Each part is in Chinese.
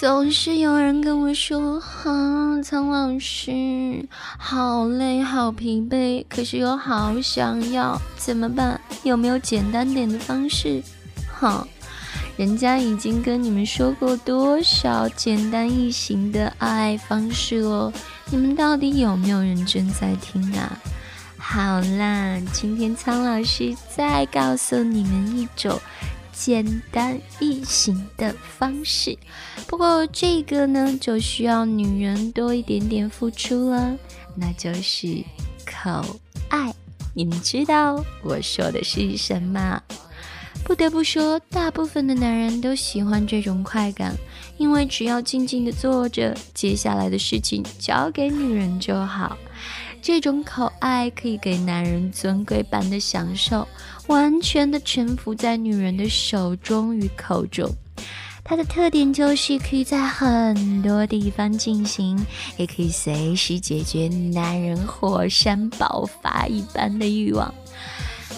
总是有人跟我说：“哈，苍老师，好累，好疲惫，可是又好想要，怎么办？有没有简单点的方式？”哈，人家已经跟你们说过多少简单易行的爱方式了，你们到底有没有认真在听啊？好啦，今天苍老师再告诉你们一种。简单易行的方式，不过这个呢就需要女人多一点点付出了，那就是口爱。你们知道我说的是什么？不得不说，大部分的男人都喜欢这种快感，因为只要静静的坐着，接下来的事情交给女人就好。这种口爱可以给男人尊贵般的享受，完全的臣服在女人的手中与口中。它的特点就是可以在很多地方进行，也可以随时解决男人火山爆发一般的欲望。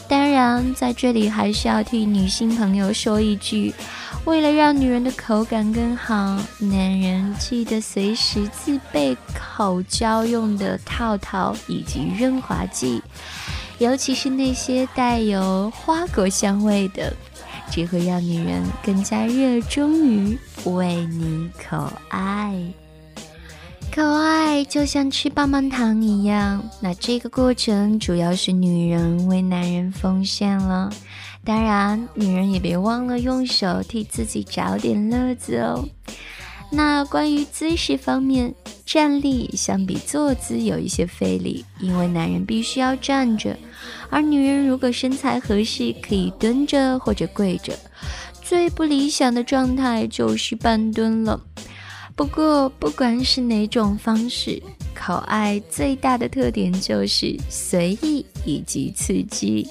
当然，在这里还是要替女性朋友说一句。为了让女人的口感更好，男人记得随时自备口交用的套套以及润滑剂，尤其是那些带有花果香味的，只会让女人更加热衷于为你口爱。口爱就像吃棒棒糖一样，那这个过程主要是女人为男人奉献了。当然，女人也别忘了用手替自己找点乐子哦。那关于姿势方面，站立相比坐姿有一些费力，因为男人必须要站着，而女人如果身材合适，可以蹲着或者跪着。最不理想的状态就是半蹲了。不过，不管是哪种方式，口爱最大的特点就是随意以及刺激。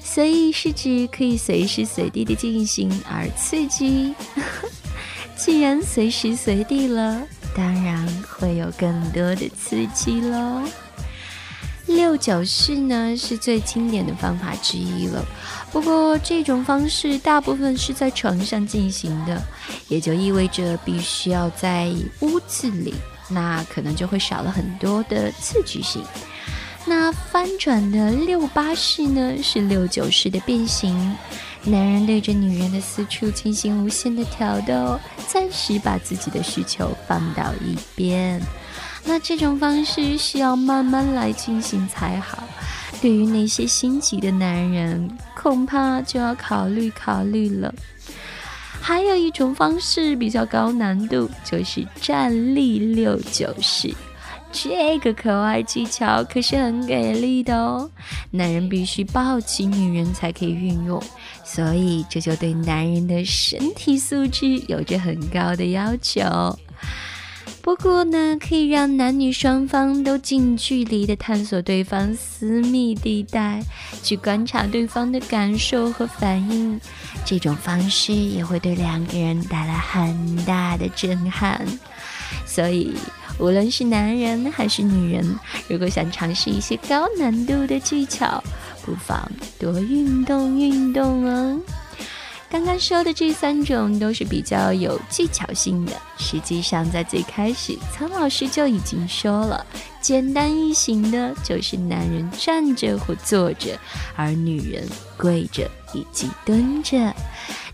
随意是指可以随时随地的进行，而刺激，既然随时随地了，当然会有更多的刺激喽。六九式呢是最经典的方法之一了，不过这种方式大部分是在床上进行的，也就意味着必须要在屋子里，那可能就会少了很多的刺激性。那翻转的六八式呢，是六九式的变形。男人对着女人的私处进行无限的挑逗，暂时把自己的需求放到一边。那这种方式需要慢慢来进行才好。对于那些心急的男人，恐怕就要考虑考虑了。还有一种方式比较高难度，就是站立六九式。这个可爱技巧可是很给力的哦，男人必须抱起女人才可以运用，所以这就对男人的身体素质有着很高的要求。不过呢，可以让男女双方都近距离的探索对方私密地带，去观察对方的感受和反应，这种方式也会对两个人带来很大的震撼，所以。无论是男人还是女人，如果想尝试一些高难度的技巧，不妨多运动运动哦。刚刚说的这三种都是比较有技巧性的。实际上，在最开始，苍老师就已经说了，简单易行的就是男人站着或坐着，而女人跪着以及蹲着。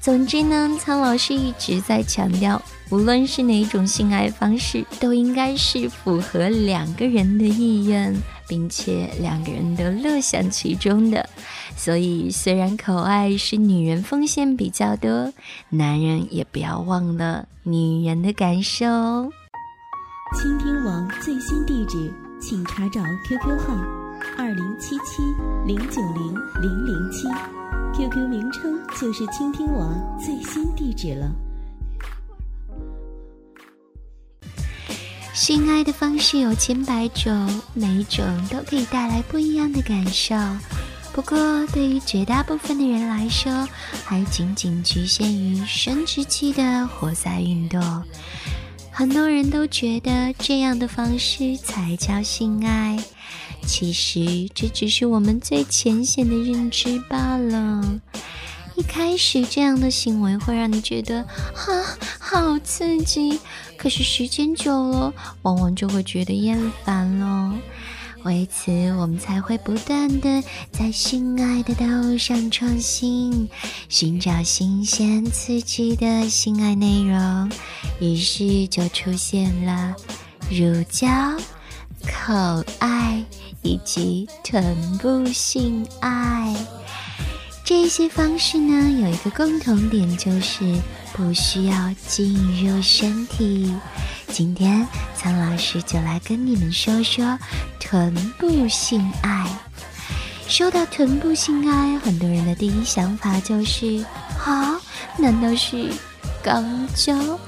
总之呢，苍老师一直在强调。无论是哪种性爱方式，都应该是符合两个人的意愿，并且两个人都乐享其中的。所以，虽然口爱是女人奉献比较多，男人也不要忘了女人的感受。倾听王最新地址，请查找 QQ 号二零七七零九零零零七，QQ 名称就是倾听网最新地址了。性爱的方式有千百种，每一种都可以带来不一样的感受。不过，对于绝大部分的人来说，还仅仅局限于生殖器的活塞运动。很多人都觉得这样的方式才叫性爱，其实这只是我们最浅显的认知罢了。一开始这样的行为会让你觉得啊好刺激，可是时间久了，往往就会觉得厌烦了。为此，我们才会不断的在性爱的道路上创新，寻找新鲜刺激的性爱内容。于是就出现了乳胶、口爱以及臀部性爱。这些方式呢，有一个共同点，就是不需要进入身体。今天苍老师就来跟你们说说臀部性爱。说到臀部性爱，很多人的第一想法就是：啊，难道是肛交？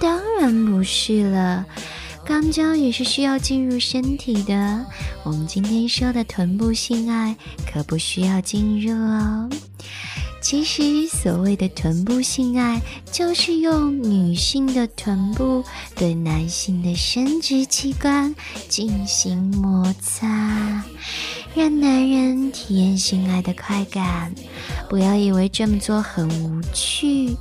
当然不是了。肛交也是需要进入身体的。我们今天说的臀部性爱可不需要进入哦。其实所谓的臀部性爱，就是用女性的臀部对男性的生殖器官进行摩擦，让男人体验性爱的快感。不要以为这么做很无趣。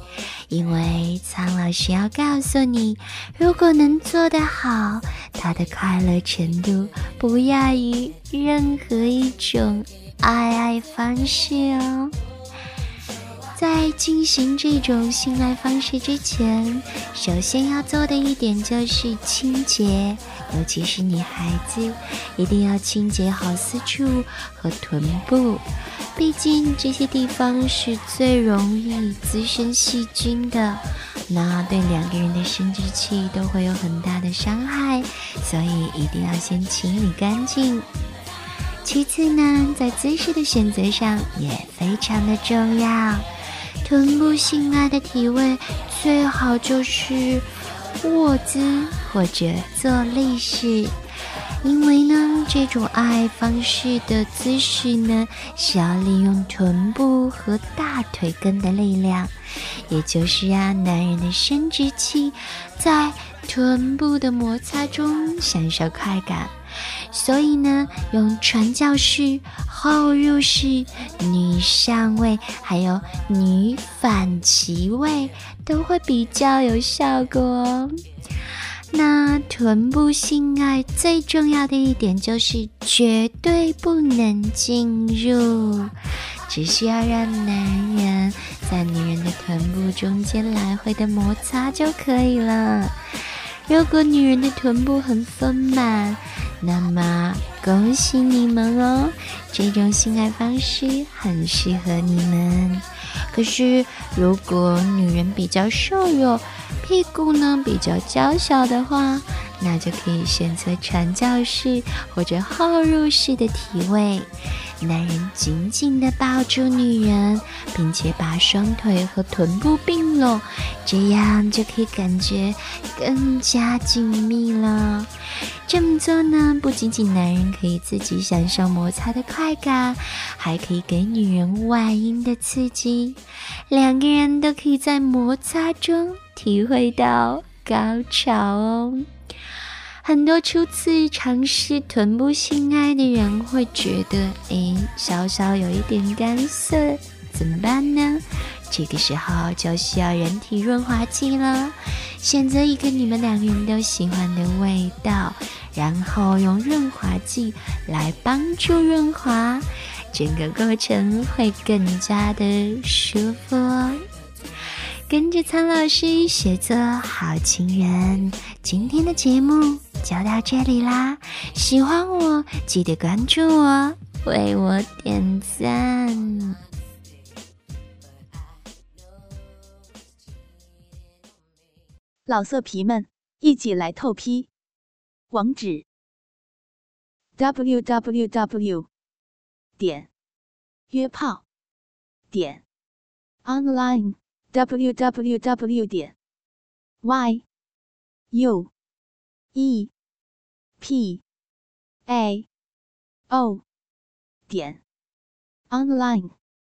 因为苍老师要告诉你，如果能做得好，他的快乐程度不亚于任何一种爱爱方式哦。在进行这种性爱方式之前，首先要做的一点就是清洁，尤其是女孩子，一定要清洁好私处和臀部。毕竟这些地方是最容易滋生细菌的，那对两个人的生殖器都会有很大的伤害，所以一定要先清理干净。其次呢，在姿势的选择上也非常的重要，臀部性爱的体位最好就是卧姿或者坐立式。因为呢，这种爱方式的姿势呢，是要利用臀部和大腿根的力量，也就是让男人的生殖器在臀部的摩擦中享受快感。所以呢，用传教士、后入式、女上位，还有女反骑位，都会比较有效果哦。那臀部性爱最重要的一点就是绝对不能进入，只需要让男人在女人的臀部中间来回的摩擦就可以了。如果女人的臀部很丰满，那么恭喜你们哦，这种性爱方式很适合你们。可是如果女人比较瘦弱，屁股呢比较娇小的话，那就可以选择传教士或者后入式的体位。男人紧紧地抱住女人，并且把双腿和臀部并拢，这样就可以感觉更加紧密了。这么做呢，不仅仅男人可以自己享受摩擦的快感，还可以给女人外阴的刺激，两个人都可以在摩擦中体会到高潮哦。很多初次尝试臀部性爱的人会觉得，哎，稍稍有一点干涩，怎么办呢？这个时候就需要人体润滑剂了。选择一个你们两个人都喜欢的味道，然后用润滑剂来帮助润滑，整个过程会更加的舒服哦。跟着苍老师学做好情人，今天的节目。就到这里啦！喜欢我记得关注我，为我点赞。老色皮们，一起来透批！网址：w w w 点约炮点 online w w w 点 y u。E p a o 点 online。